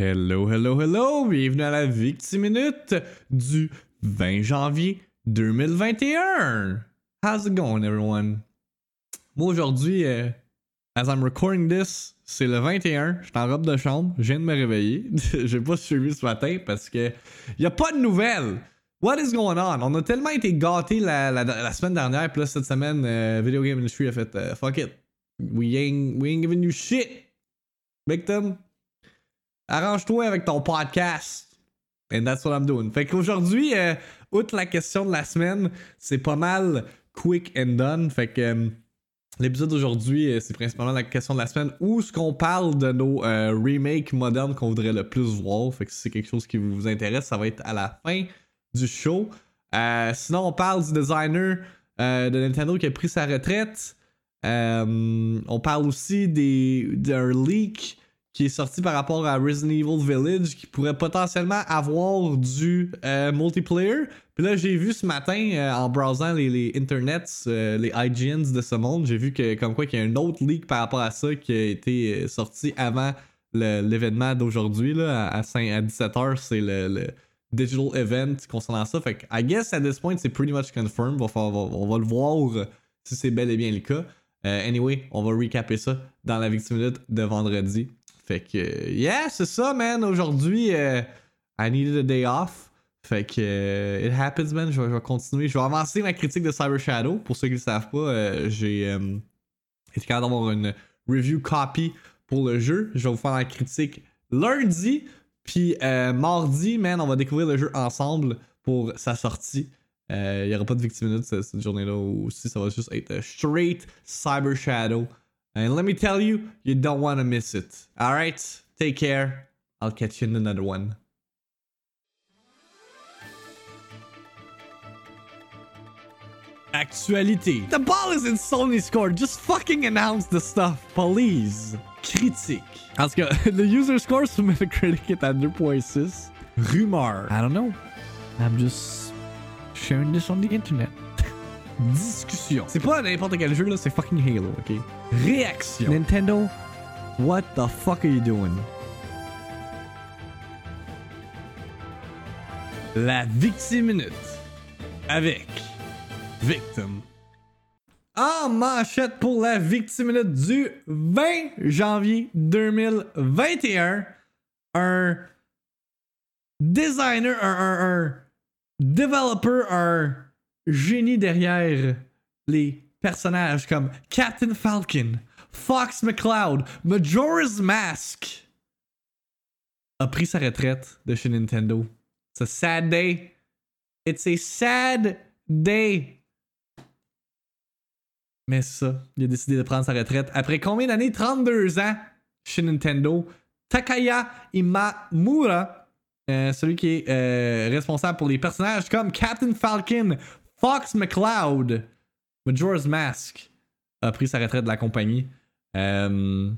Hello, hello, hello! Bienvenue à la Victime Minute du 20 janvier 2021! How's it going, everyone? Moi, aujourd'hui, euh, as I'm recording this, c'est le 21. Je suis en robe de chambre, je viens de me réveiller. J'ai pas suivi ce matin parce que y a pas de nouvelles! What is going on? On a tellement été gâtés la, semaine dernière, puis là, cette semaine, euh, Video Game Industry a fait euh, fuck it. We ain't, we ain't giving you shit! Victim! Arrange-toi avec ton podcast. And that's what I'm doing. Fait qu'aujourd'hui, euh, outre la question de la semaine, c'est pas mal quick and done. Fait que euh, l'épisode d'aujourd'hui, euh, c'est principalement la question de la semaine où ce qu'on parle de nos remakes modernes qu'on voudrait le plus voir? Fait que si c'est quelque chose qui vous intéresse, ça va être à la fin du show. Sinon, on parle du designer de Nintendo qui a pris sa retraite. On parle aussi d'un leak qui est sorti par rapport à Resident Evil Village qui pourrait potentiellement avoir du euh, multiplayer. Puis là, j'ai vu ce matin euh, en browsant les, internets, euh, les IGNs de ce monde, j'ai vu que comme quoi qu'il y a un autre leak par rapport à ça qui a été sorti avant l'événement d'aujourd'hui à, à, 5 à 17h, c'est le, digital event concernant ça. Fait que I guess at this point c'est pretty much confirmed. On va, on va- le voir si c'est bel et bien le cas. Anyway, on va recaper ça dans la Victime Minute de vendredi. Fait que, yeah, c'est ça, man. Aujourd'hui, euh, I needed a day off. Fait que, euh, it happens, man. Je vais, continuer. Je vais avancer ma critique de Cyber Shadow. Pour ceux qui ne le savent pas, euh, j'ai été capable d'avoir une review copy pour le jeu. Je vais vous faire la critique lundi. Puis, mardi, man, on va découvrir le jeu ensemble pour sa sortie. Il n'y aura pas de Victime Minute cette, cette journée-là aussi. Ça va juste être straight Cyber Shadow. And let me tell you, you don't want to miss it. All right? Take care. I'll catch you in another one. Actualité. The ball is in Sony's court. Just fucking announce the stuff, please. Critique. Tout cas, the user score sur Metacritic à 2.6. Rumeur. I don't know. I'm just sharing this on the internet. Discussion. C'est pas n'importe quel jeu là, c'est fucking Halo, ok? Réaction. Nintendo, what the fuck are you doing? La Victime Minute. Avec Victim. En manchette pour la Victime Minute du 20 janvier 2021. Un designer, un, un, un developer, un génie derrière les personnages comme Captain Falcon, Fox McCloud, Majora's Mask a pris sa retraite de chez Nintendo. It's a sad day. It's a sad day. Mais ça, il a décidé de prendre sa retraite après combien d'années? 32 ans chez Nintendo. Takaya Imamura, euh, celui qui est euh, responsable pour les personnages comme Captain Falcon, Fox McCloud, Majora's Mask, a pris sa retraite de la compagnie. Euh,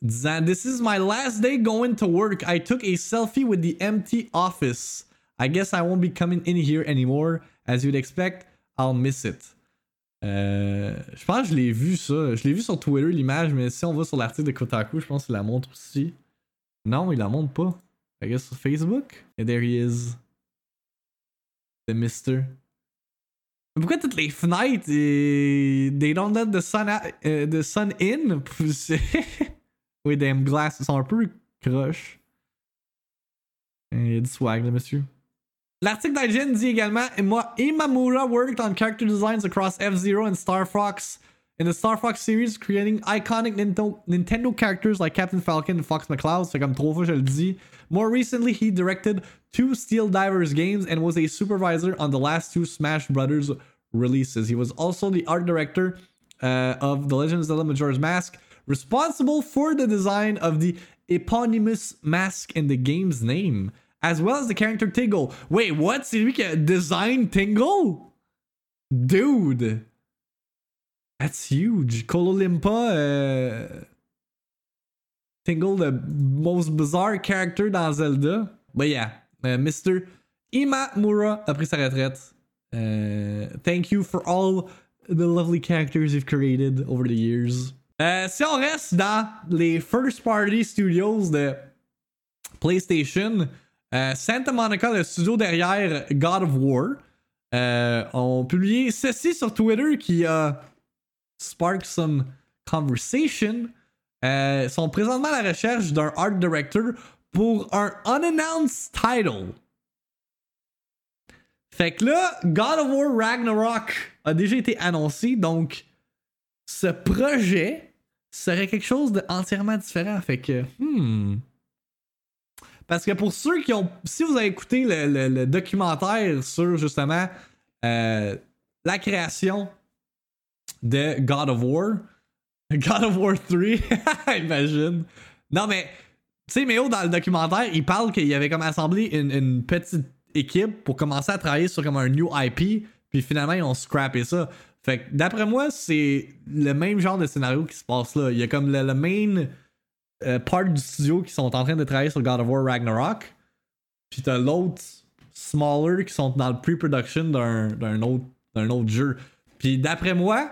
disant This is my last day going to work. I took a selfie with the empty office. I guess I won't be coming in here anymore. As you'd expect, I'll miss it. Euh, je pense que je l'ai vu ça. Je l'ai vu sur Twitter l'image, mais si on va sur l'article de Kotaku, je pense qu'il la montre aussi. Non, il la montre pas. I guess sur Facebook. And there he is. The Mister. Pourquoi toutes les fenêtres, they don't let the sun, out- euh, the sun in? oui, damn glass, ils sont un peu croches. Eh, Il y a du swag, là, monsieur. L'article d'IGN dit également Ima- Imamura worked on character designs across F-Zero and Star Fox in the Star Fox series, creating iconic Nintendo, Nintendo characters like Captain Falcon and Fox McCloud. C'est comme trois fois je le dis. More recently, he directed two Steel Divers games and was a supervisor on the last two Smash Brothers releases. He was also the art director uh, of The Legend of Zelda Majora's Mask, responsible for the design of the eponymous mask and the game's name, as well as the character Tingle. Wait, what? Lui qui a design Tingle? Dude. That's huge. Kololimpa, uh, Tingle, the most bizarre character dans Zelda. But yeah, Mr. Imamura a pris sa retraite. Uh, thank you for all the lovely characters you've created over the years. Euh, si on reste dans les first party studios de PlayStation, euh, Santa Monica, le studio derrière God of War, euh, ont publié ceci sur Twitter qui a sparked some conversation. Euh, sont présentement à la recherche d'un art director pour un unannounced title. Fait que là, God of War Ragnarok a déjà été annoncé, donc ce projet serait quelque chose d'entièrement différent. Fait que, hmm. Parce que pour ceux qui ont. Si vous avez écouté le, documentaire sur justement euh, la création de God of War, God of War 3, imagine. Non, mais, tu sais, Méo, dans le documentaire, il parle qu'il avait comme assemblé une, petite équipe pour commencer à travailler sur comme un new IP, puis finalement, ils ont scrappé ça. Fait que, d'après moi, c'est le même genre de scénario qui se passe là. Il y a comme le, main euh, part du studio qui sont en train de travailler sur God of War Ragnarok, puis t'as l'autre smaller qui sont dans le pre-production d'un autre, autre jeu. Puis d'après moi,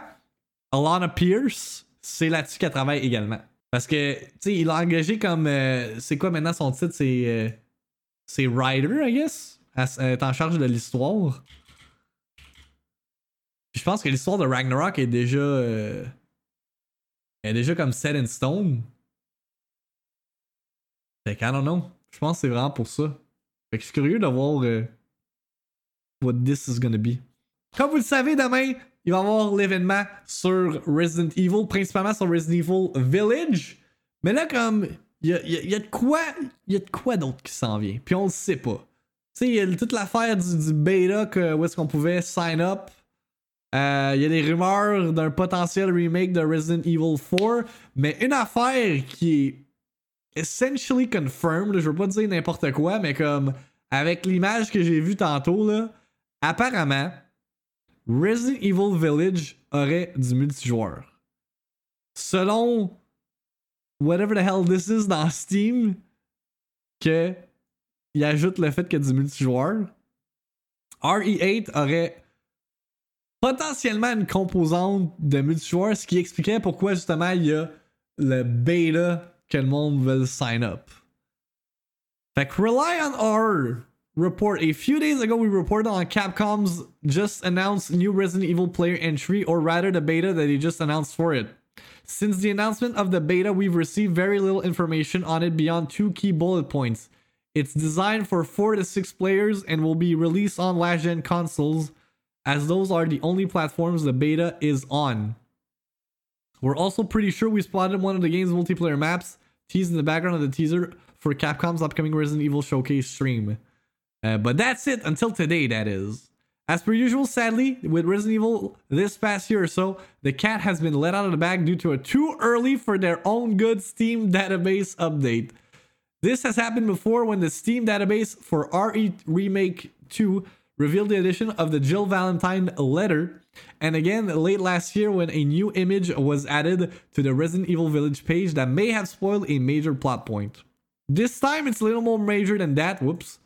Alana Pierce, c'est là-dessus qu'elle travaille également. Parce que, tu sais, il a engagé comme. Euh, c'est quoi maintenant son titre? C'est. Euh, c'est Writer, I guess? Est en charge de l'histoire. je pense que l'histoire de Ragnarok est déjà. Euh, est déjà comme set in stone. Fait que, I don't know. Je pense que c'est vraiment pour ça. Fait que je suis curieux de voir. what this is gonna be. Comme vous le savez, demain, il va y avoir l'événement sur Resident Evil, principalement sur Resident Evil Village. Mais là, comme, il y a, de quoi, y a de quoi d'autre qui s'en vient. Puis on le sait pas. Tu sais, il y a toute l'affaire du, beta où est-ce qu'on pouvait sign up. Euh, il y a des rumeurs d'un potentiel remake de Resident Evil 4. Mais une affaire qui est essentially confirmed, je veux pas dire n'importe quoi, mais comme avec l'image que j'ai vue tantôt, là, apparemment, Resident Evil Village aurait du multijoueur. Selon whatever the hell this is dans Steam, que il ajoute le fait qu'il y a du multijoueur. RE8 aurait potentiellement une composante de multijoueur, ce qui expliquerait pourquoi justement il y a le beta que le monde veut sign up. Fait que rely on R report. A few days ago, we reported on Capcom's just announced new Resident Evil player entry, or rather the beta that they just announced for it. Since the announcement of the beta, we've received very little information on it beyond two key bullet points. It's designed for 4 to 6 players and will be released on last gen consoles, as those are the only platforms the beta is on. We're also pretty sure we spotted one of the game's multiplayer maps teased in the background of the teaser for Capcom's upcoming Resident Evil Showcase stream. Uh, but that's it until today, that is. As per usual, sadly, with Resident Evil this past year or so, the cat has been let out of the bag due to a too early for their own good Steam database update. This has happened before when the Steam database for RE Remake 2 revealed the addition of the Jill Valentine letter, and again late last year when a new image was added to the Resident Evil Village page that may have spoiled a major plot point. This time it's a little more major than that, whoops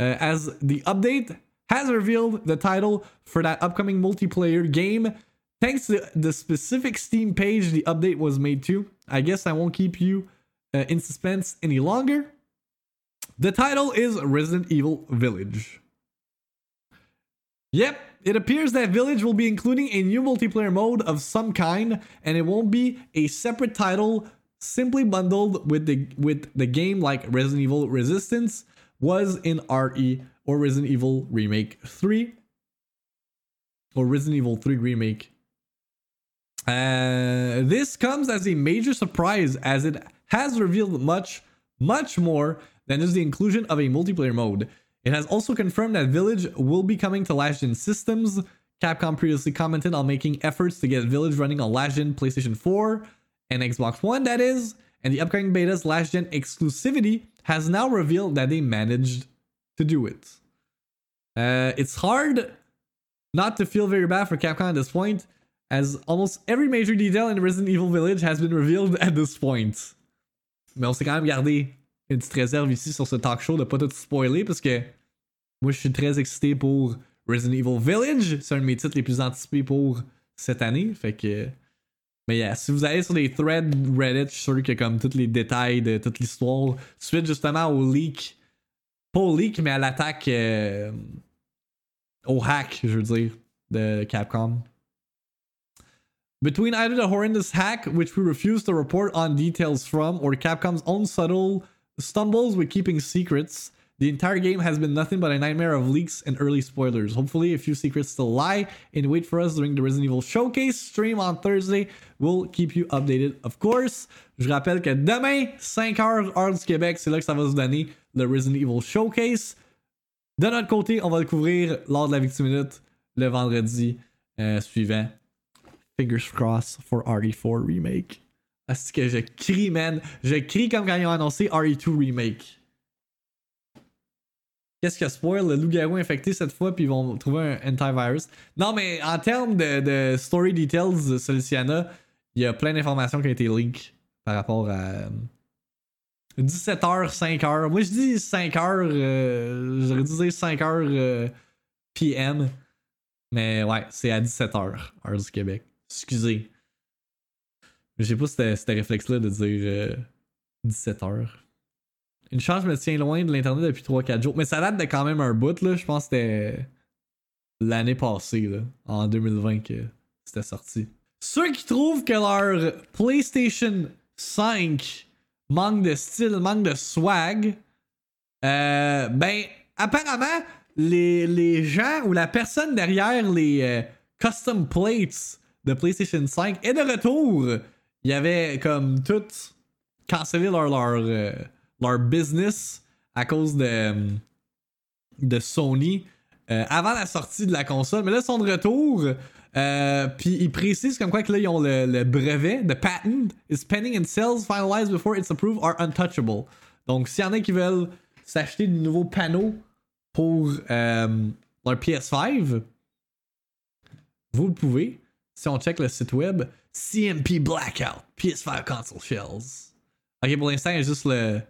uh, as the update has revealed the title for that upcoming multiplayer game. Thanks to the specific Steam page the update was made to, I guess I won't keep you uh, in suspense any longer. The title is Resident Evil Village. Yep, it appears that Village will be including a new multiplayer mode of some kind, and it won't be a separate title simply bundled with the with the game like Resident Evil Resistance was in RE or Resident Evil Remake 3 or Resident Evil 3 Remake. Uh, this comes as a major surprise as it has revealed much, much more than just the inclusion of a multiplayer mode. It has also confirmed that Village will be coming to last gen systems. Capcom previously commented on making efforts to get Village running on last gen PlayStation 4 and Xbox One, that is, and the upcoming beta's last gen exclusivity has now revealed that they managed to do it. Uh, it's hard not to feel very bad for Capcom at this point, as almost every major detail in Resident Evil Village has been revealed at this point. Mais on s'est quand même gardé une petite réserve ici sur ce talk show de pas tout spoiler parce que moi je suis très excité pour Resident Evil Village. C'est un de mes titres les plus anticipés pour cette année. Fait que. Mais yeah, si vous allez sur les threads Reddit, je suis sûr qu'il comme tous les détails de toute l'histoire. Suite justement au leak. Pas au leak, mais à l'attaque. euh, au hack, je veux dire, de Capcom. Between either the horrendous hack, which we refuse to report on details from, or Capcom's own subtle stumbles with keeping secrets, the entire game has been nothing but a nightmare of leaks and early spoilers. Hopefully, a few secrets still lie in wait for us during the Resident Evil Showcase stream on Thursday. We'll keep you updated, of course. Je rappelle que demain, 5h, heure du Québec, c'est là que ça va se donner, le Resident Evil Showcase. De notre côté, on va le couvrir lors de la Victime Minute le vendredi euh, suivant. Fingers crossed for RE4 Remake. Est-ce que je crie, man? Je crie comme quand ils ont annoncé RE2 Remake. Qu'est-ce que spoil? Le loup-garou infecté cette fois, puis ils vont trouver un antivirus. Non, mais en termes de, de story details, Soliciana, il y a plein d'informations qui ont été leak par rapport à 17h, 5h. Moi, je dis 5h, euh, j'aurais dû dire 5h euh, PM. Mais ouais, c'est à 17h, heure du Québec. Excusez. Je sais pas si c'était réflexe-là de dire euh, 17h. Une chance, je me tiens loin de l'internet depuis 3-4 jours. Mais ça date de quand même un bout, là. Je pense que c'était l'année passée, là, en 2020, que c'était sorti. Ceux qui trouvent que leur PlayStation 5 manque de style, manque de swag, euh, ben, apparemment, les, les gens ou la personne derrière les euh, custom plates de PlayStation 5 est de retour. Il y avait comme tout cancellé leur, leur, euh, leur business à cause de, de Sony euh, avant la sortie de la console. Mais là, ils sont de retour. Euh, Puis ils précisent comme quoi que là, ils ont le, brevet, the patent is pending and sales finalized before it's approved are untouchable. Donc, s'il y en a qui veulent s'acheter de nouveaux panneaux pour euh, leur PS5, vous le pouvez. Si on check le site web, CMP Blackout, PS5 console shells. Ok, pour l'instant, il y a juste le,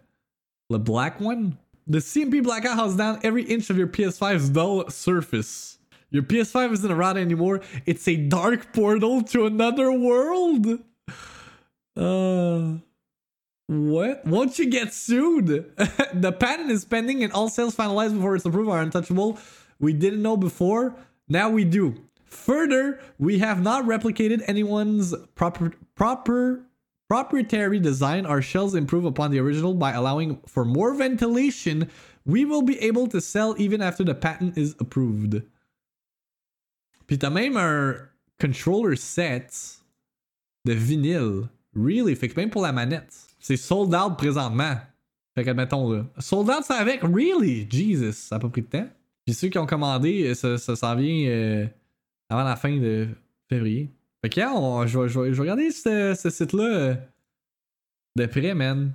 le black one. The CMP Blackout has down every inch of your PS5's dull surface. Your PS5 isn't a router anymore. It's a dark portal to another world. Uh, what? Won't you get sued? the patent is pending and all sales finalized before it's approved are untouchable. We didn't know before. Now we do. Further, we have not replicated anyone's proper proper proprietary design. Our shells improve upon the original by allowing for more ventilation. We will be able to sell even after the patent is approved. Puis t'as même un controller set de vinyle. Really? Fait que même pour la manette. C'est sold out présentement. Fait que. Sold out ça avec? Really? Jesus, ça a pas pris de temps. Puis ceux qui ont commandé, ça, ça s'en vient euh, avant la fin de février. Fait je, vais, regarder ce, site-là euh, de près, man.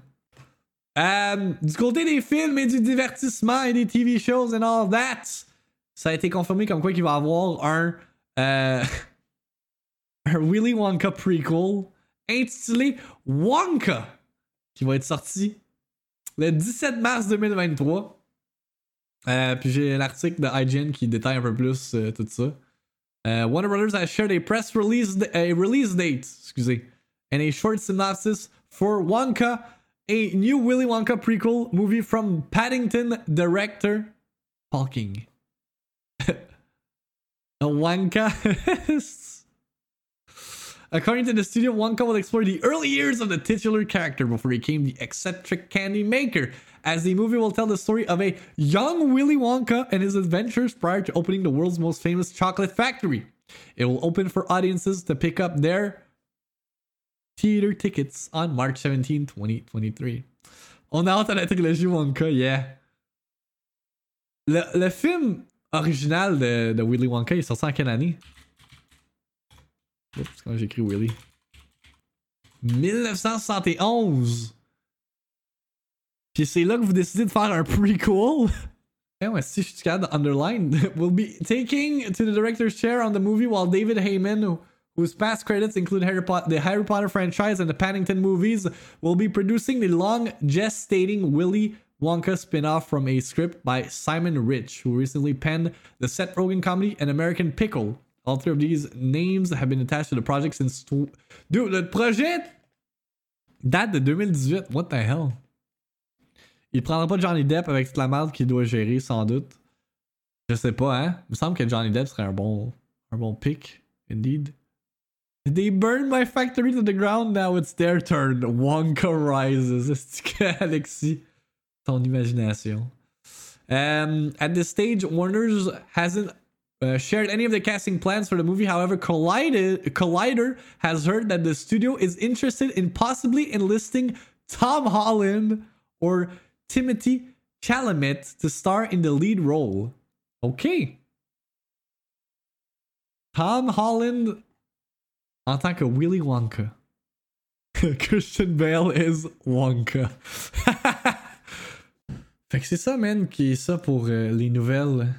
Euh, du côté des films et du divertissement et des TV shows and all that, ça a été confirmé comme quoi qu'il va y avoir un, euh, Willy Wonka prequel intitulé Wonka qui va être sorti le 17 mars 2023. Euh, puis j'ai l'article de IGN qui détaille un peu plus tout ça. Uh, Warner Brothers has shared a press release a release date, excuse me, and a short synopsis for Wonka, a new Willy Wonka prequel movie from Paddington director Paul King. Wonka. According to the studio, Wonka will explore the early years of the titular character before he became the eccentric candy maker, as the movie will tell the story of a young Willy Wonka and his adventures prior to opening the world's most famous chocolate factory. It will open for audiences to pick up their theater tickets on March 17, 2023. On a hâte la Wonka, yeah. Le, le film original de, de Willy Wonka il est sorti en quelle année? Oups, j'ai écrit Willy? 1971! Puis c'est là que vous décidez de faire un prequel? Eh ouais, si je suis capable underline, will be taking to the director's chair on the movie while David Heyman, who- whose past credits include Harry Potter, the Harry Potter franchise and the Paddington movies, will be producing the long gestating Willy Wonka spin-off from a script by Simon Rich, who recently penned the Seth Rogen comedy An American Pickle, All three of these names have been attached to the project since. Dude, le projet date de 2018. What the hell? Il prendra pas Johnny Depp avec toute la merde qu'il doit gérer, sans doute. Je sais pas, hein? Il me semble que Johnny Depp serait un bon, un bon pick, indeed. They burned my factory to the ground, now it's their turn. Wonka rises. Est-ce Alexis, ton imagination? Um, at this stage, Warner's hasn't uh, shared any of the casting plans for the movie. However, Collider, Collider has heard that the studio is interested in possibly enlisting Tom Holland or Timothy Chalamet to star in the lead role. Okay. Tom Holland en tant que Willy Wonka. Christian Bale is Wonka. fait que c'est ça, man, qui est ça pour euh, les nouvelles.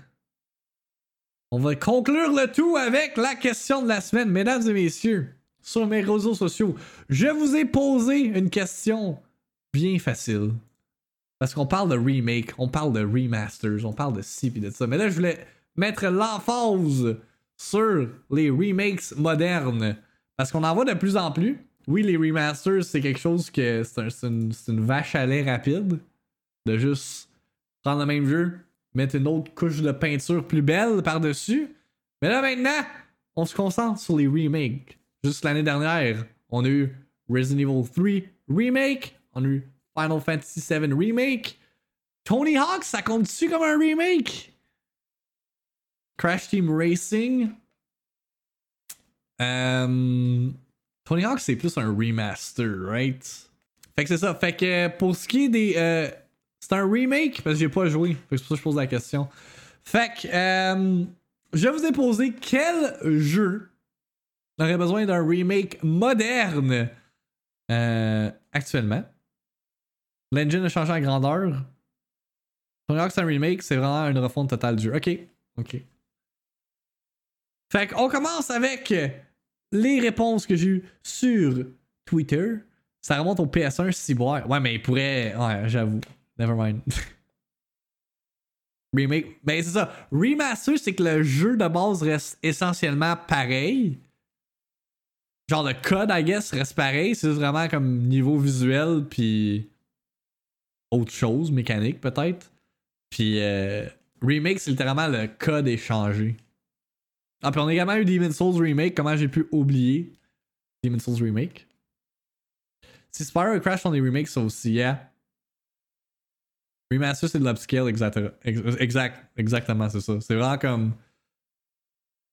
On va conclure le tout avec la question de la semaine, mesdames et messieurs. Sur mes réseaux sociaux, je vous ai posé une question bien facile. Parce qu'on parle de remake, on parle de remasters, on parle de ci et de ça. Mais là, je voulais mettre l'emphase sur les remakes modernes. Parce qu'on en voit de plus en plus. Oui, les remasters, c'est quelque chose que c'est un- c'est une, une vache à lait rapide. De juste prendre le même jeu, mettre une autre couche de peinture plus belle par-dessus. Mais là maintenant, on se concentre sur les remakes. Juste l'année dernière, on a eu Resident Evil 3 Remake, on a eu Final Fantasy VII Remake. Tony Hawk, ça compte-tu comme un remake? Crash Team Racing. Euh, Tony Hawk, c'est plus un remaster, right? Fait que c'est ça. Fait que pour ce qui est des. euh, c'est un remake parce que j'ai pas joué. Que c'est pour ça que je pose la question. Fait que. euh, je vous ai posé quel jeu aurait besoin d'un remake moderne euh, actuellement? L'engine a changé en grandeur. Hawk, c'est un remake, c'est vraiment une refonte totale du jeu. Ok, ok. Fait qu'on commence avec les réponses que j'ai eues sur Twitter. Ça remonte au PS1 Ciboire. Ouais, mais il pourrait. Ouais, j'avoue. Never mind. Remake. Ben, c'est ça. Remaster, c'est que le jeu de base reste essentiellement pareil. Genre, le code, I guess, reste pareil. C'est vraiment comme niveau visuel, puis. Autre chose, mécanique peut-être. Puis, euh, remake, c'est littéralement le code est changé. Ah, puis on a également eu Demon's Souls Remake. Comment j'ai pu oublier Demon's Souls Remake? Si Spyro Crash font des remakes, ça aussi, yeah. Remaster, c'est de l'upscale, exact, ex- exact, exactement, c'est ça. C'est vraiment comme.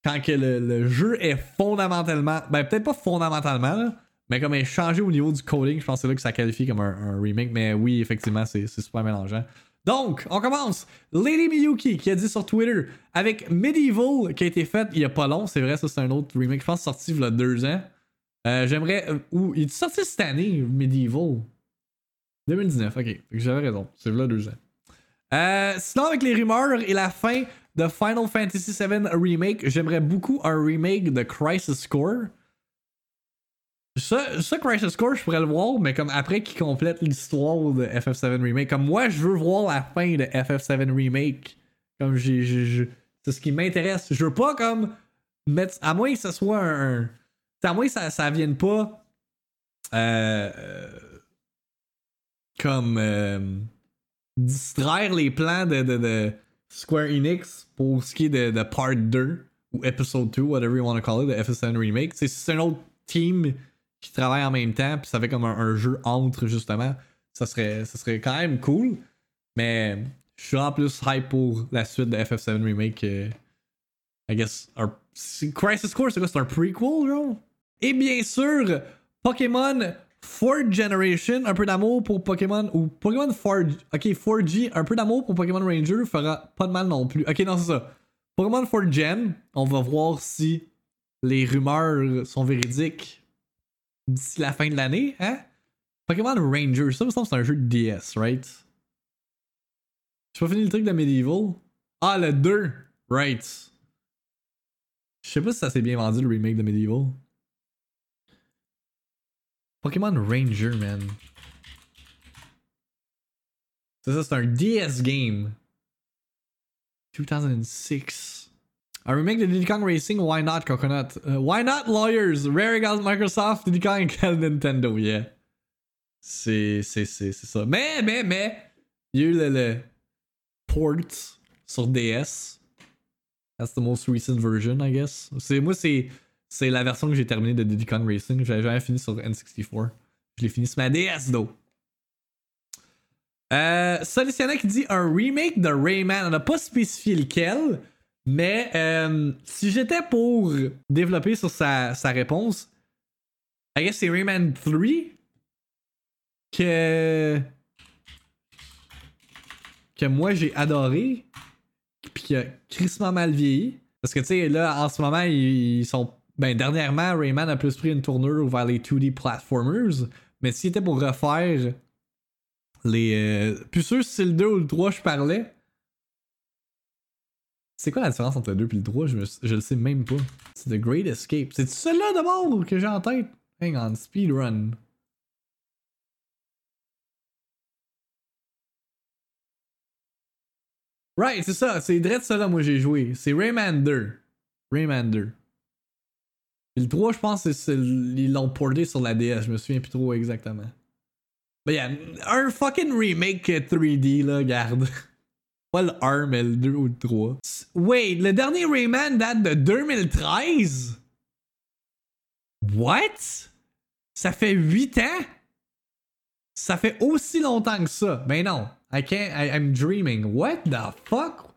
Quand que le, le jeu est fondamentalement. Ben, peut-être pas fondamentalement, là, mais comme est changé au niveau du coding, je pense que c'est là que ça qualifie comme un, remake. Mais oui, effectivement, c'est super mélangeant. Donc, on commence. Lady Miyuki qui a dit sur Twitter avec Medieval qui a été fait il y a pas long, c'est vrai, ça c'est un autre remake, je pense sorti il y a deux ans. Euh, J'aimerais. euh, il est sorti cette année, Medieval? 2019, ok. J'avais raison, c'est là deux ans. Euh, sinon, avec les rumeurs et la fin de Final Fantasy VII Remake, j'aimerais beaucoup un remake de Crisis Core. Ça, ça, Crisis Core, je pourrais le voir, mais comme après qu'il complète l'histoire de FF7 Remake. Comme moi, je veux voir la fin de FF7 Remake. Comme j'ai. C'est ce qui m'intéresse. Je veux pas comme mettre. À moins que ce soit un. À moins que ça, ça vienne pas. Euh. Comme. euh, distraire les plans de, de, de Square Enix pour ce qui est de, de Part 2 ou Episode 2, whatever you want to call it, de FF7 Remake. C'est un autre team qui travaille en même temps, puis ça fait comme un, un jeu entre justement. Ça serait, ça serait quand même cool. Mais je suis en plus hype pour la suite de FF7 Remake. euh, I guess. Crisis Core, c'est quoi C'est un prequel, genre? Et bien sûr, Pokémon 4th Generation, un peu d'amour pour Pokémon. Ou Pokémon 4G. Ok, 4G, un peu d'amour pour Pokémon Ranger fera pas de mal non plus. Ok, non, c'est ça. Pokémon 4th Gen, on va voir si les rumeurs sont véridiques d'ici la fin de l'année, hein? Pokémon Ranger, ça me semble c'est un jeu de DS, right? J'ai pas fini le truc de Medieval. Ah, le 2, right. Je sais pas si ça s'est bien vendu le remake de Medieval. Pokémon Ranger, man. C'est ça, c'est un DS game. 2006. Un remake de Diddy Kong Racing, why not Coconut? Uh, why not Lawyers? Rare égale Microsoft, Diddy Kong égale Nintendo, yeah. C'est, c'est, c'est, c'est ça. Mais, mais, mais, il y a le port sur DS. That's the most recent version, I guess. C'est, moi, c'est, c'est la version que j'ai terminée de Diddy Racing. J'avais jamais fini sur N64. Je l'ai fini sur ma DS, though. Euh, Solutionnel qui dit un remake de Rayman. On n'a pas spécifié lequel, mais euh, si j'étais pour développer sur sa, sa réponse, I guess c'est Rayman 3 que. que moi j'ai adoré, puis qui a crissement mal vieilli. Parce que tu sais, là, en ce moment, ils sont. Ben, dernièrement, Rayman a plus pris une tournure vers les 2D platformers. Mais s'il était pour refaire les. Euh, plus sûr si c'est le 2 ou le 3 je parlais. C'est quoi la différence entre le 2 et le 3 je, me, le sais même pas. C'est The Great Escape. C'est celui-là d'abord que j'ai en tête. Hang on, speedrun. Right, c'est ça. C'est direct ça là, moi j'ai joué. C'est Rayman 2. Rayman 2. Le 3, je pense qu'ils l'ont porté sur la DS. Je me souviens plus trop exactement. Mais yeah, un fucking remake 3D, là, garde. Pas le 1, mais le 2 ou le 3. Wait, le dernier Rayman date de 2013? What? Ça fait 8 ans? Ça fait aussi longtemps que ça. Ben non. I can't. I'm dreaming. What the fuck?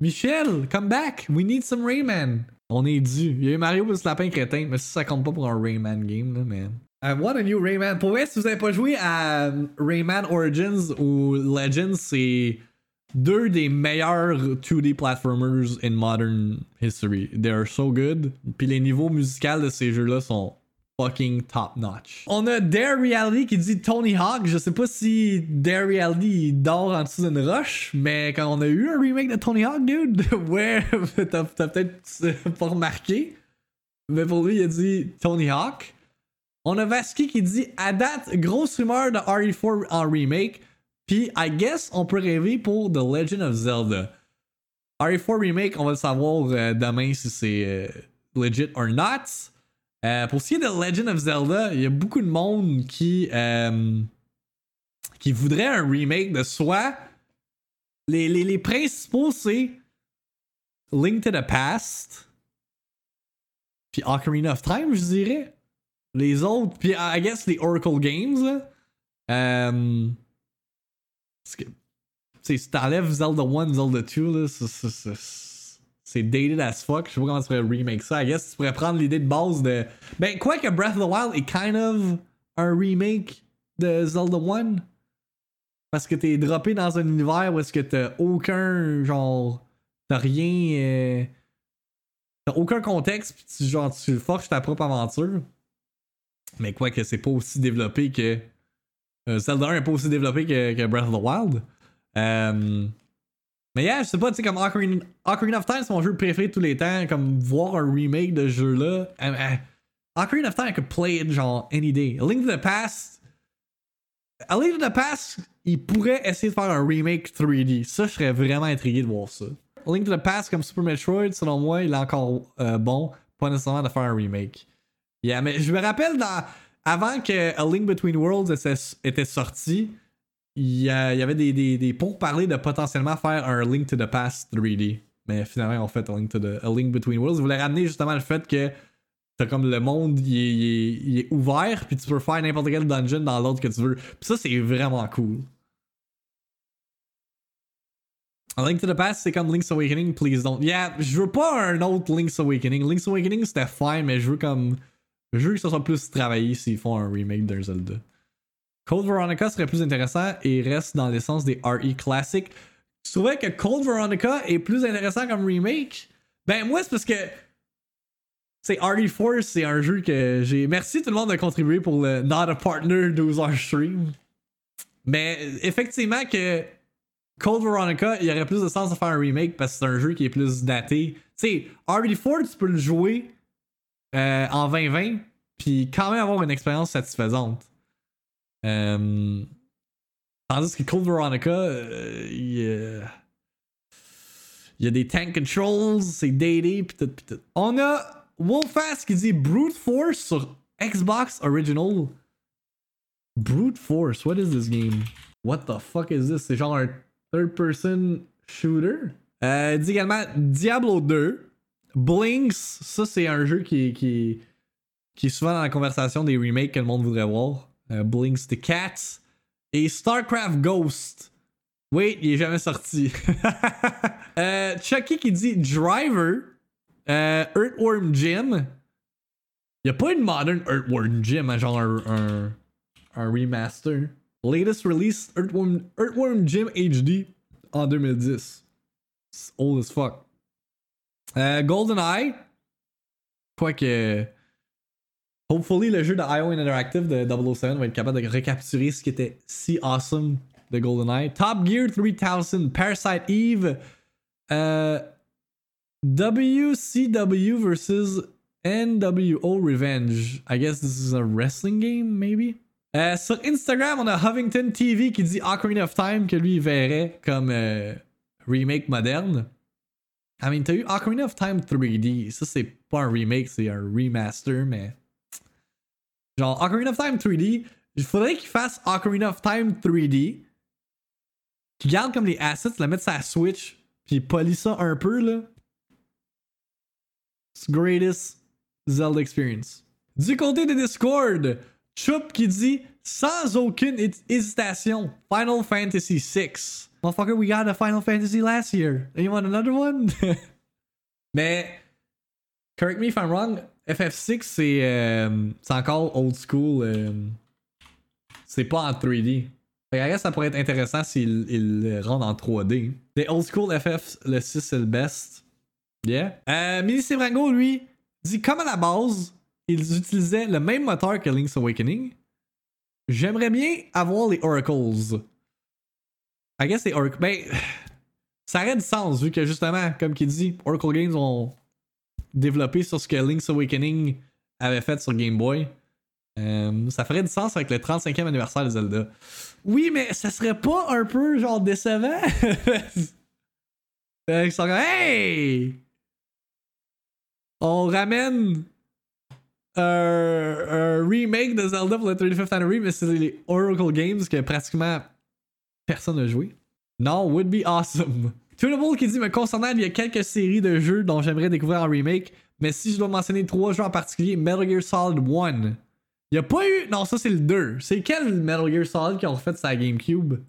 Michel, come back. We need some Rayman. On est dû. Il y a eu Mario plus lapin crétin, mais ça compte pas pour un Rayman game, là, man. I want a new Rayman. Pour vrai, si vous avez pas joué à Rayman Origins ou Legends, c'est deux des meilleurs 2D platformers in modern history. They are so good. Puis les niveaux musicaux de ces jeux-là sont fucking top notch. On a Dare Reality qui dit Tony Hawk. Je sais pas si Dare Reality dort en dessous d'une roche, mais quand on a eu un remake de Tony Hawk, dude, ouais, t'as peut-être pas remarqué. Mais pour lui, il a dit Tony Hawk. On a Vasky qui dit à date, grosse rumeur de RE4 en remake. Puis, I guess, on peut rêver pour The Legend of Zelda. RE4 remake, on va le savoir euh, demain si c'est euh, legit or not. Euh, pour ce qui est de Legend of Zelda, il y a beaucoup de monde qui, euh, qui voudrait un remake de soit. Les, les, principaux, c'est Link to the Past, puis Ocarina of Time, je dirais. Les autres, puis I guess les Oracle Games. Là. Euh, parce que, si Zelda 1, Zelda 2, là, c'est c'est dated as fuck. Je sais pas comment tu pourrais remake ça. I guess tu pourrais prendre l'idée de base de. Ben, quoi que Breath of the Wild est kind of un remake de Zelda 1. Parce que t'es droppé dans un univers où est-ce que t'as aucun genre. T'as rien. Euh, t'as aucun contexte, pis tu, genre, tu forges ta propre aventure. Mais quoi que c'est pas aussi développé que. Euh, Zelda 1 est pas aussi développé que, que Breath of the Wild. Euh, mais yeah, je sais pas, tu sais, comme Ocarina, of Time, c'est mon jeu préféré de tous les temps. Comme voir un remake de ce jeu-là. Uh, uh, Ocarina of Time, I could play it genre any day. A Link to the Past. A Link to the Past, il pourrait essayer de faire un remake 3D. Ça, je serais vraiment intrigué de voir ça. A Link to the Past, comme Super Metroid, selon moi, il est encore euh, bon. Pas nécessairement de faire un remake. Yeah, mais je me rappelle. Avant que A Link Between Worlds était sorti, il y, avait des, des, des de potentiellement faire un Link to the Past 3D. Mais finalement, on fait un Link Between Worlds. Ils voulaient ramener justement le fait que t'as comme le monde, il est, ouvert, puis tu peux faire n'importe quel dungeon dans l'autre que tu veux. Puis ça, c'est vraiment cool. A Link to the Past, c'est comme Link's Awakening, please don't. Yeah, je veux pas un autre Link's Awakening. Link's Awakening, c'était fine, mais je veux comme. Je veux que ça soit plus travaillé s'ils font un remake d'un Zelda. Cold Veronica serait plus intéressant et reste dans l'essence des RE classiques. Tu trouvais que Cold Veronica est plus intéressant comme remake? Ben moi c'est parce que c'est RE4, c'est un jeu que j'ai. Merci tout le monde de contribuer pour le Not a Partner 12 heures stream. Mais effectivement que Cold Veronica, il y aurait plus de sens de faire un remake parce que c'est un jeu qui est plus daté. Tu sais, RE4, tu peux le jouer euh, en 2020 puis quand même avoir une expérience satisfaisante. Euh, tandis que Cold Veronica, euh, il, Il y a des tank controls, c'est daté. On a Wolfast qui dit Brute Force sur Xbox Original. Brute Force, what is this game? What the fuck is this? C'est genre un third person shooter? Euh, il dit également Diablo 2. Blinks, ça c'est un jeu qui, qui, qui est souvent dans la conversation des remakes que le monde voudrait voir. Euh, Blinks the Cats. Et StarCraft Ghost. Wait, il est jamais sorti. euh, Chucky qui dit Driver. Euh, Earthworm Jim. Il a pas une modern Earthworm Jim, hein, genre un, remaster. Latest release Earthworm, Earthworm Jim HD en 2010. It's old as fuck. Euh, GoldenEye. Quoique. Hopefully, le jeu de IO Interactive de 007 va être capable de recapturer ce qui était si awesome de GoldenEye. Top Gear 3000, Parasite Eve. Euh, WCW versus NWO Revenge. I guess this is a wrestling game, maybe? Euh, sur Instagram, on a Huffington TV qui dit Ocarina of Time que lui verrait comme euh, remake moderne. I mean, t'as eu Ocarina of Time 3D. Ça, c'est pas un remake, c'est un remaster, mais. Genre, Ocarina of Time 3D, il faudrait qu'il fasse Ocarina of Time 3D. Qu'il garde comme les assets, le mettre sur la Switch, puis polie ça un peu, là. It's greatest Zelda experience. Du côté de Discord, Chup qui dit sans aucune hésitation Final Fantasy VI. Motherfucker, we got a Final Fantasy last year. You want another one? Mais, correct me if I'm wrong, FF6 c'est euh, encore old school. Euh, c'est pas en 3D. Fait que ça pourrait être intéressant s'il il rentre en 3D. Les old school FF, le 6 c'est le best. Yeah. Euh, Mini Sebrango, lui, dit comme à la base, ils utilisaient le même moteur que Link's Awakening. J'aimerais bien avoir les Oracles. I guess les Oracles. Ben, ça aurait du sens vu que justement, comme qu'il dit, Oracle Games ont développé sur ce que Link's Awakening avait fait sur Game Boy. Euh, ça ferait du sens avec le 35e anniversaire de Zelda. Oui, mais ça serait pas un peu genre décevant? Ils sont comme, hey! On ramène un, remake de Zelda pour le 35th anniversary, mais c'est les Oracle Games que pratiquement personne n'a joué. Non, would be awesome. Tunable qui dit Mais concernant, il y a quelques séries de jeux dont j'aimerais découvrir en remake, mais si je dois mentionner trois jeux en particulier, Metal Gear Solid 1. Il n'y a pas eu. Non, ça c'est le 2. C'est quel Metal Gear Solid qui ont refait sa GameCube?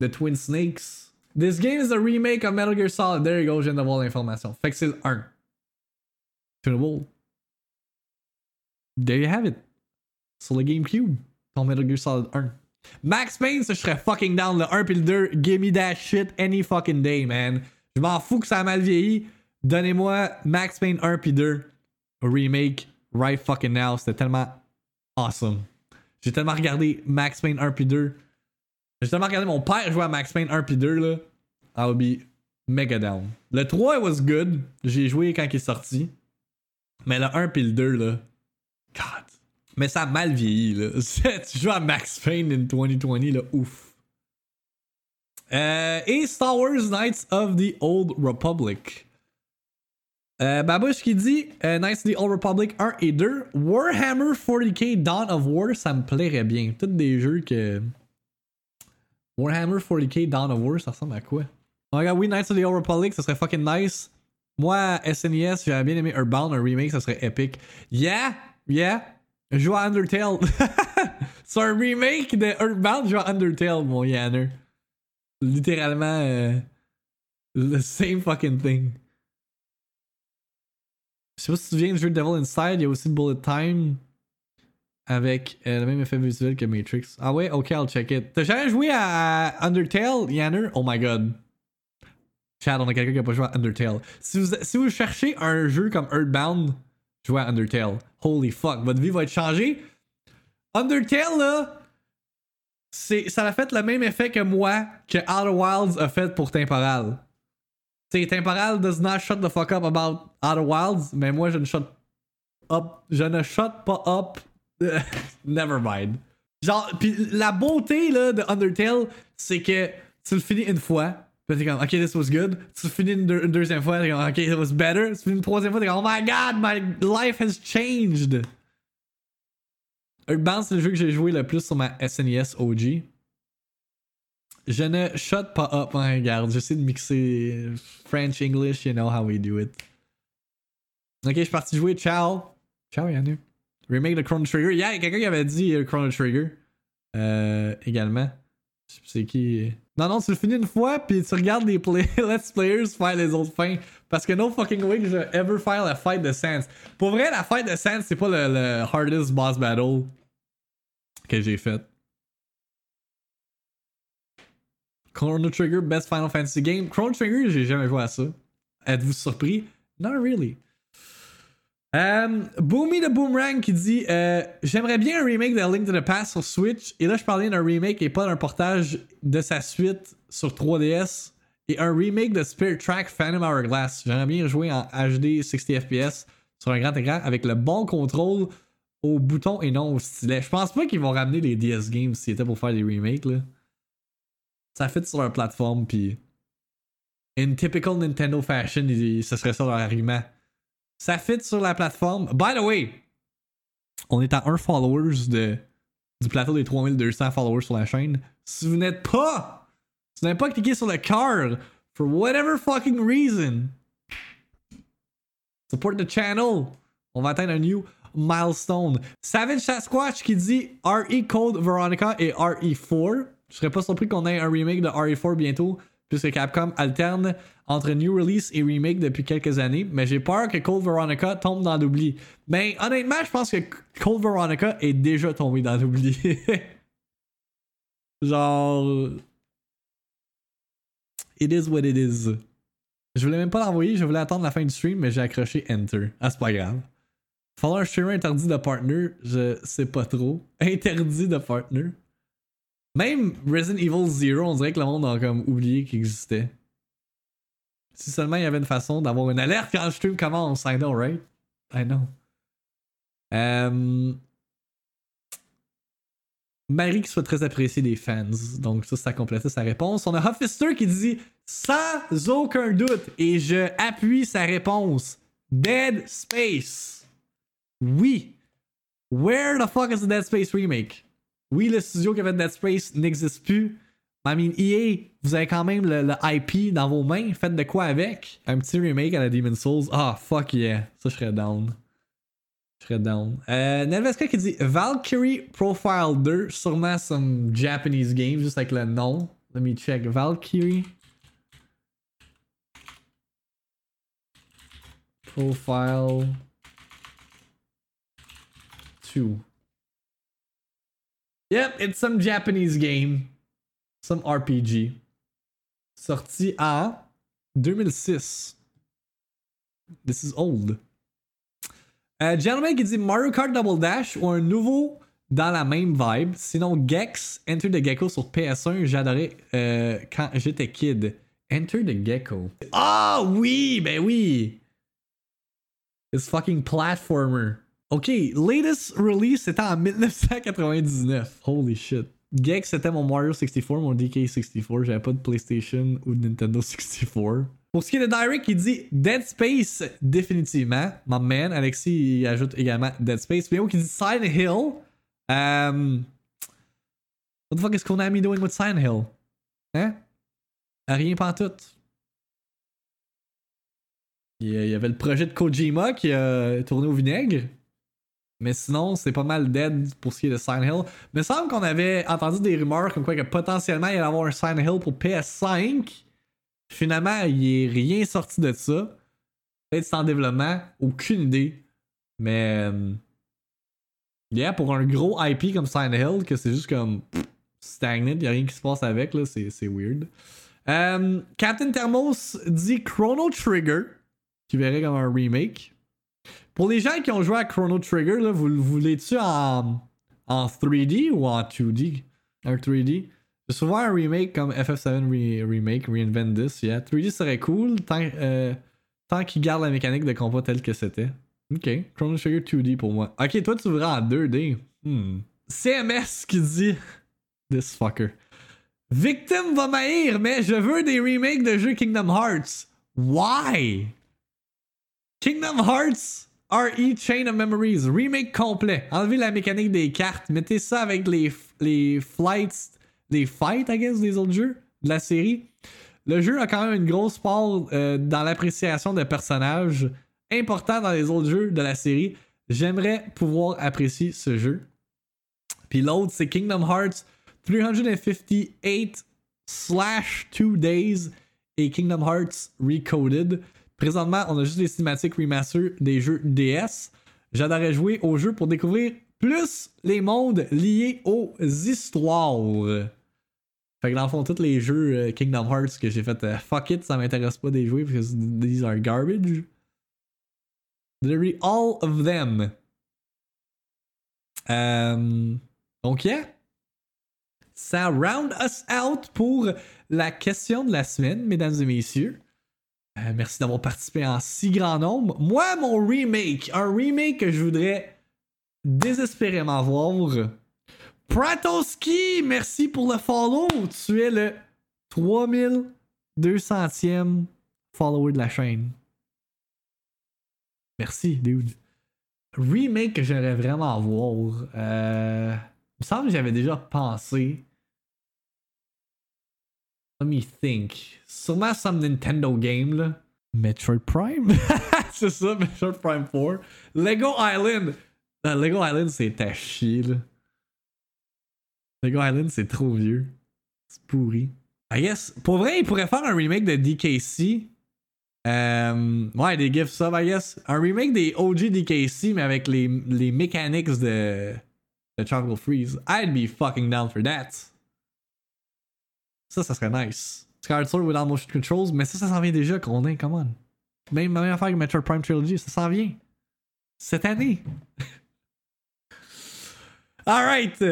The Twin Snakes. This game is a remake of Metal Gear Solid. There you go, je viens d'avoir l'information. Fait que c'est le 1. Tunable. There you have it. Sur le GameCube, ton Metal Gear Solid 1. Max Payne, ça je serais fucking down. Le 1 pis le 2, give me that shit any fucking day, man. Je m'en fous que ça a mal vieilli. Donnez-moi Max Payne 1 pis 2. Remake right fucking now. C'était tellement awesome. J'ai tellement regardé Max Payne 1 pis 2. J'ai tellement regardé mon père jouer à Max Payne 1 pis 2 là. I'll be mega down. Le 3 was good. J'ai joué quand il est sorti. Mais le 1 pis le 2 là. God. Mais ça a mal vieilli, là. tu joues Max Payne in 2020, là, ouf. Euh, et Star Wars Knights of the Old Republic. Euh, qui dit euh, Knights of the Old Republic 1 et 2. Warhammer 40k Dawn of War, ça me plairait bien. Tous des jeux que. Warhammer 40k Dawn of War, ça ressemble à quoi? Oh, oui, Knights of the Old Republic, ça serait fucking nice. Moi, SNES, j'aurais bien aimé Earthbound, un remake, ça serait épique. Yeah! Yeah, joue à Undertale. C'est un remake de Earthbound, joue à Undertale, mon Yanner. Littéralement, euh, le same fucking thing. Je sais pas si tu viens du jeu Devil Inside, il y a aussi Bullet Time avec euh, le même effet visuel que Matrix. Ah ouais, ok, I'll check it. T'as jamais joué à Undertale, Yanner? Oh my god. Chad, on a quelqu'un qui a pas joué à Undertale. Si vous, si vous cherchez un jeu comme Earthbound, jouez à Undertale. Holy fuck, votre vie va être changée. Undertale, là, c'est, ça a fait le même effet que moi que Outer Wilds a fait pour Temporal. T'sais, Temporal does not shut the fuck up about Outer Wilds, mais moi je ne shut up, je ne shut pas up. Never mind. Genre, pis la beauté là, de Undertale, c'est que tu le finis une fois, T'es comme, ok, this was good. Tu finis une, deux- une deuxième fois, t'es comme, ok, it was better. Tu finis une troisième fois, t'es comme, oh my god, my life has changed. Earthbound, c'est le jeu que j'ai joué le plus sur ma SNES OG. Je ne shut pas up, hein, regarde. J'essaie de mixer French, English, you know how we do it. Ok, je suis parti jouer. Ciao. Ciao, Yannou. Remake de Chrono Trigger. Yeah, quelqu'un qui avait dit euh, Chrono Trigger. Euh, également. C'est qui. Non, non, tu le finis une fois, puis tu regardes les play Let's Players faire les autres fins. Parce que no fucking way que je ever faire la fight de Sans. Pour vrai, la fight de Sans, c'est pas le, le hardest boss battle que j'ai fait. Chrono Trigger, best Final Fantasy game. Chrono Trigger, j'ai jamais joué à ça. Êtes-vous surpris? Not really. Euh, Boomy de Boomerang qui dit euh, J'aimerais bien un remake de Link to the Past sur Switch. Et là, je parlais d'un remake et pas d'un portage de sa suite sur 3DS. Et un remake de Spirit Track Phantom Hourglass. J'aimerais bien jouer en HD 60 FPS sur un grand écran avec le bon contrôle au bouton et non au stylet. Je pense pas qu'ils vont ramener les DS games si c'était pour faire des remakes. Là. Ça fit sur leur plateforme. Puis, in typical Nintendo fashion, ce serait ça leur argument. Ça fit sur la plateforme. By the way, on est à 1 followers de, du plateau des 3200 followers sur la chaîne. Si vous n'êtes pas, si vous n'avez pas cliqué sur le cœur, for whatever fucking reason, support the channel. On va atteindre un new milestone. Savage Sasquatch qui dit RE Code Veronica et RE4. Je serais pas surpris qu'on ait un remake de RE4 bientôt, puisque Capcom alterne entre new release et remake depuis quelques années, mais j'ai peur que Cold Veronica tombe dans l'oubli. Mais honnêtement, je pense que Cold Veronica est déjà tombé dans l'oubli. Genre. It is what it is. Je voulais même pas l'envoyer, je voulais attendre la fin du stream, mais j'ai accroché Enter. Ah, c'est pas grave. Falloir un streamer interdit de partner, je sais pas trop. Interdit de partner. Même Resident Evil Zero, on dirait que le monde a comme oublié qu'il existait. Si seulement il y avait une façon d'avoir une alerte quand le stream commence, I know, right? I know. Marie qui soit très appréciée des fans. Donc ça, ça a complété sa réponse. On a Huffister qui dit sans aucun doute, et je appuie sa réponse, Dead Space. Oui. Where the fuck is the Dead Space remake? Oui, le studio qui avait Dead Space n'existe plus. I mean, EA, vous avez quand même le, IP dans vos mains. Faites de quoi avec? Un petit remake à la Demon's Souls. Ah, fuck yeah. Ça, je serais down. Je serais down. Euh, Nelveska qui dit Valkyrie Profile 2. Sûrement some Japanese game, juste avec le nom. Let me check. Valkyrie. Profile 2. Yep, it's some Japanese game. Some RPG. Sorti en 2006. This is old. Euh, Gentleman qui dit Mario Kart Double Dash ou un nouveau dans la même vibe. Sinon, Gex, Enter the Gecko sur PS1, j'adorais euh, quand j'étais kid. Enter the Gecko. Ah oui, ben oui! This fucking platformer. Ok, latest release c'était en 1999. Holy shit. Gex c'était mon Mario 64, mon DK64. J'avais pas de PlayStation ou de Nintendo 64. Pour ce qui est de Direct, il dit Dead Space, définitivement. My man, Alexis, il ajoute également Dead Space. Puis qui dit Silent Hill. Um, what the fuck is Konami doing with Silent Hill? Hein? Rien pas tout. Il y avait le projet de Kojima qui a tourné au vinaigre. Mais sinon, c'est pas mal dead pour ce qui est de Silent Hill. Mais il semble qu'on avait entendu des rumeurs comme quoi que potentiellement il allait avoir un Silent Hill pour PS5. Finalement, il est rien sorti de ça. Peut-être c'est en développement, aucune idée. Mais. euh, Yeah, pour un gros IP comme Silent Hill, que c'est juste comme pff, stagnant, y a rien qui se passe avec, là, c'est, c'est weird. Euh, Captain Thermos dit Chrono Trigger, qui verrait comme un remake. Pour les gens qui ont joué à Chrono Trigger, là, vous le voulez-tu en, en 3D ou en 2D? Un 3D? J'ai souvent un remake comme FF7 re- Remake, Reinvent This, yeah. 3D serait cool tant, euh, tant qu'il garde la mécanique de combat telle que c'était. Ok, Chrono Trigger 2D pour moi. Ok, toi tu voudrais en 2D. Hmm. CMS qui dit. This fucker. Victim va m'haïr, mais je veux des remakes de jeux Kingdom Hearts. Why? Kingdom Hearts RE Chain of Memories, remake complet. Enlevez la mécanique des cartes, mettez ça avec les, les flights, les fights, I guess, des autres jeux de la série. Le jeu a quand même une grosse part euh, dans l'appréciation des personnages, important dans les autres jeux de la série. J'aimerais pouvoir apprécier ce jeu. Puis l'autre, c'est Kingdom Hearts 358 slash 2 Days et Kingdom Hearts Recoded. Présentement, on a juste les cinématiques remaster des jeux DS. J'adorerais jouer au jeu pour découvrir plus les mondes liés aux histoires. Fait que dans le fond, tous les jeux euh, Kingdom Hearts que j'ai fait, euh, fuck it, ça m'intéresse pas des jouer parce que these are garbage. Literally all of them. Donc, yeah. Ça round us out pour la question de la semaine, mesdames et messieurs. Euh, merci d'avoir participé en si grand nombre. Moi, mon remake, un remake que je voudrais désespérément voir. Pratoski, merci pour le follow. Tu es le 3200e follower de la chaîne. Merci, dude. Remake que j'aimerais vraiment voir. Euh, il me semble que j'avais déjà pensé. Let me think. Sûrement some Nintendo game, là. Metroid Prime? c'est ça, Metroid Prime 4. Lego Island! Euh, Lego Island, c'est à chier, là. Lego Island, c'est trop vieux. C'est pourri. I guess, pour vrai, il pourrait faire un remake de DKC. Euh, ouais, des gift subs, I guess. Un remake des OG DKC, mais avec les, les mechanics de, de Tropical Freeze. I'd be fucking down for that. Ça, ça serait nice. Skyward Sword without motion controls, mais ça, ça s'en vient déjà, qu'on est, come on. Même, même affaire que Metroid Prime Trilogy, ça s'en vient. Cette année. Alright.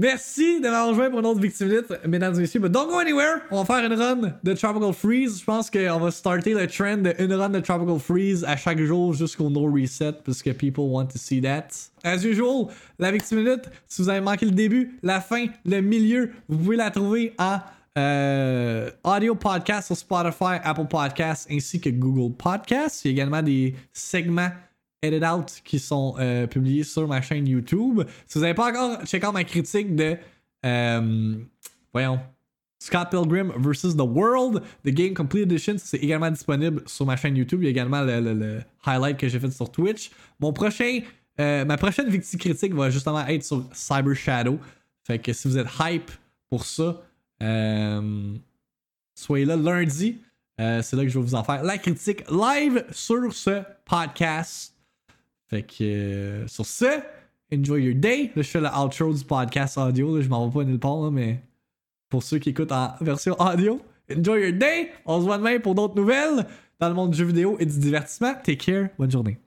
Merci de m'avoir rejoint pour une autre Victime Minute, mesdames et messieurs. But don't go anywhere. On va faire une run de Tropical Freeze. Je pense qu'on va starter le trend de une run de Tropical Freeze à chaque jour jusqu'au no reset parce que people want to see that. As usual, la Victime Minute, si vous avez manqué le début, la fin, le milieu, vous pouvez la trouver en euh, audio podcast sur Spotify, Apple Podcasts ainsi que Google Podcasts. Il y a également des segments edit out qui sont euh, publiés sur ma chaîne YouTube. Si vous n'avez pas encore checké ma critique de euh, voyons Scott Pilgrim vs. The World, The Game Complete Edition, c'est également disponible sur ma chaîne YouTube. Il y a également le, highlight que j'ai fait sur Twitch. Mon prochain, ma prochaine victime critique va justement être sur Cyber Shadow. Fait que si vous êtes hype pour ça, soyez là lundi. Euh, c'est là que je vais vous en faire la critique live sur ce podcast. Fait que euh, sur ce, enjoy your day. Là, je fais le outro du podcast audio. je m'en vais pas nulle part, mais pour ceux qui écoutent en version audio, enjoy your day. On se voit demain pour d'autres nouvelles dans le monde du jeu vidéo et du divertissement. Take care. Bonne journée.